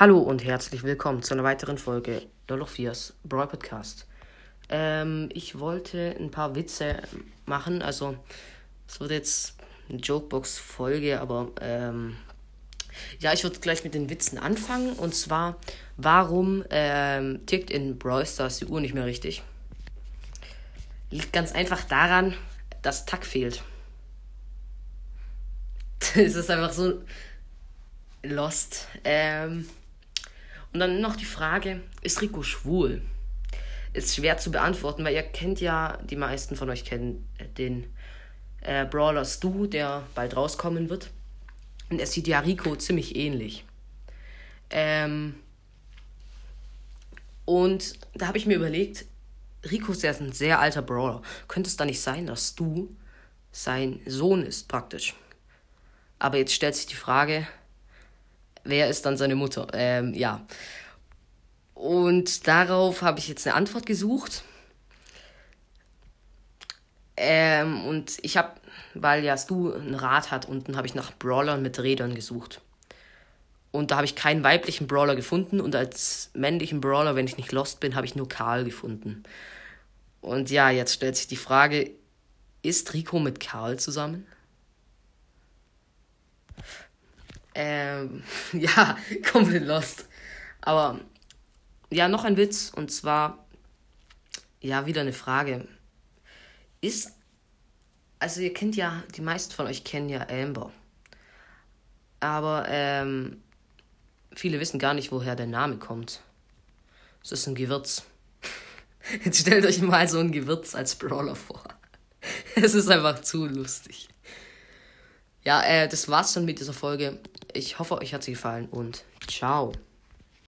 Hallo und herzlich willkommen zu einer weiteren Folge Dolofias Brawl Podcast. Ähm, ich wollte ein paar Witze machen, also es wird jetzt eine Jokebox-Folge, aber ähm, ja, ich würde gleich mit den Witzen anfangen und zwar, warum ähm, tickt in Brawl Stars die Uhr nicht mehr richtig? Liegt ganz einfach daran, dass Tack fehlt. Es ist einfach so lost. Ähm, und dann noch die Frage, ist Rico schwul? Ist schwer zu beantworten, weil ihr kennt ja, die meisten von euch kennen den äh, Brawler Stu, der bald rauskommen wird. Und er sieht ja Rico ziemlich ähnlich. Ähm, und da habe ich mir überlegt, Rico ist ja ein sehr alter Brawler. Könnte es da nicht sein, dass Stu sein Sohn ist, praktisch? Aber jetzt stellt sich die Frage, wer ist dann seine Mutter? Ähm, ja. Und darauf habe ich jetzt eine Antwort gesucht. Ähm, und ich habe, weil ja Stu ein Rad hat, unten habe ich nach Brawlern mit Rädern gesucht. Und da habe ich keinen weiblichen Brawler gefunden und als männlichen Brawler, wenn ich nicht lost bin, habe ich nur Karl gefunden. Und ja, jetzt stellt sich die Frage, ist Rico mit Karl zusammen? Ähm, ja, komplett lost. Aber ja, noch ein Witz und zwar, ja, wieder eine Frage. Ist, also ihr kennt ja, die meisten von euch kennen ja Amber. Aber ähm, viele wissen gar nicht, woher der Name kommt. Es ist ein Gewürz. Jetzt stellt euch mal so ein Gewürz als Brawler vor. Es ist einfach zu lustig. Ja, äh, das war's dann mit dieser Folge. Ich hoffe, euch hat sie gefallen und ciao.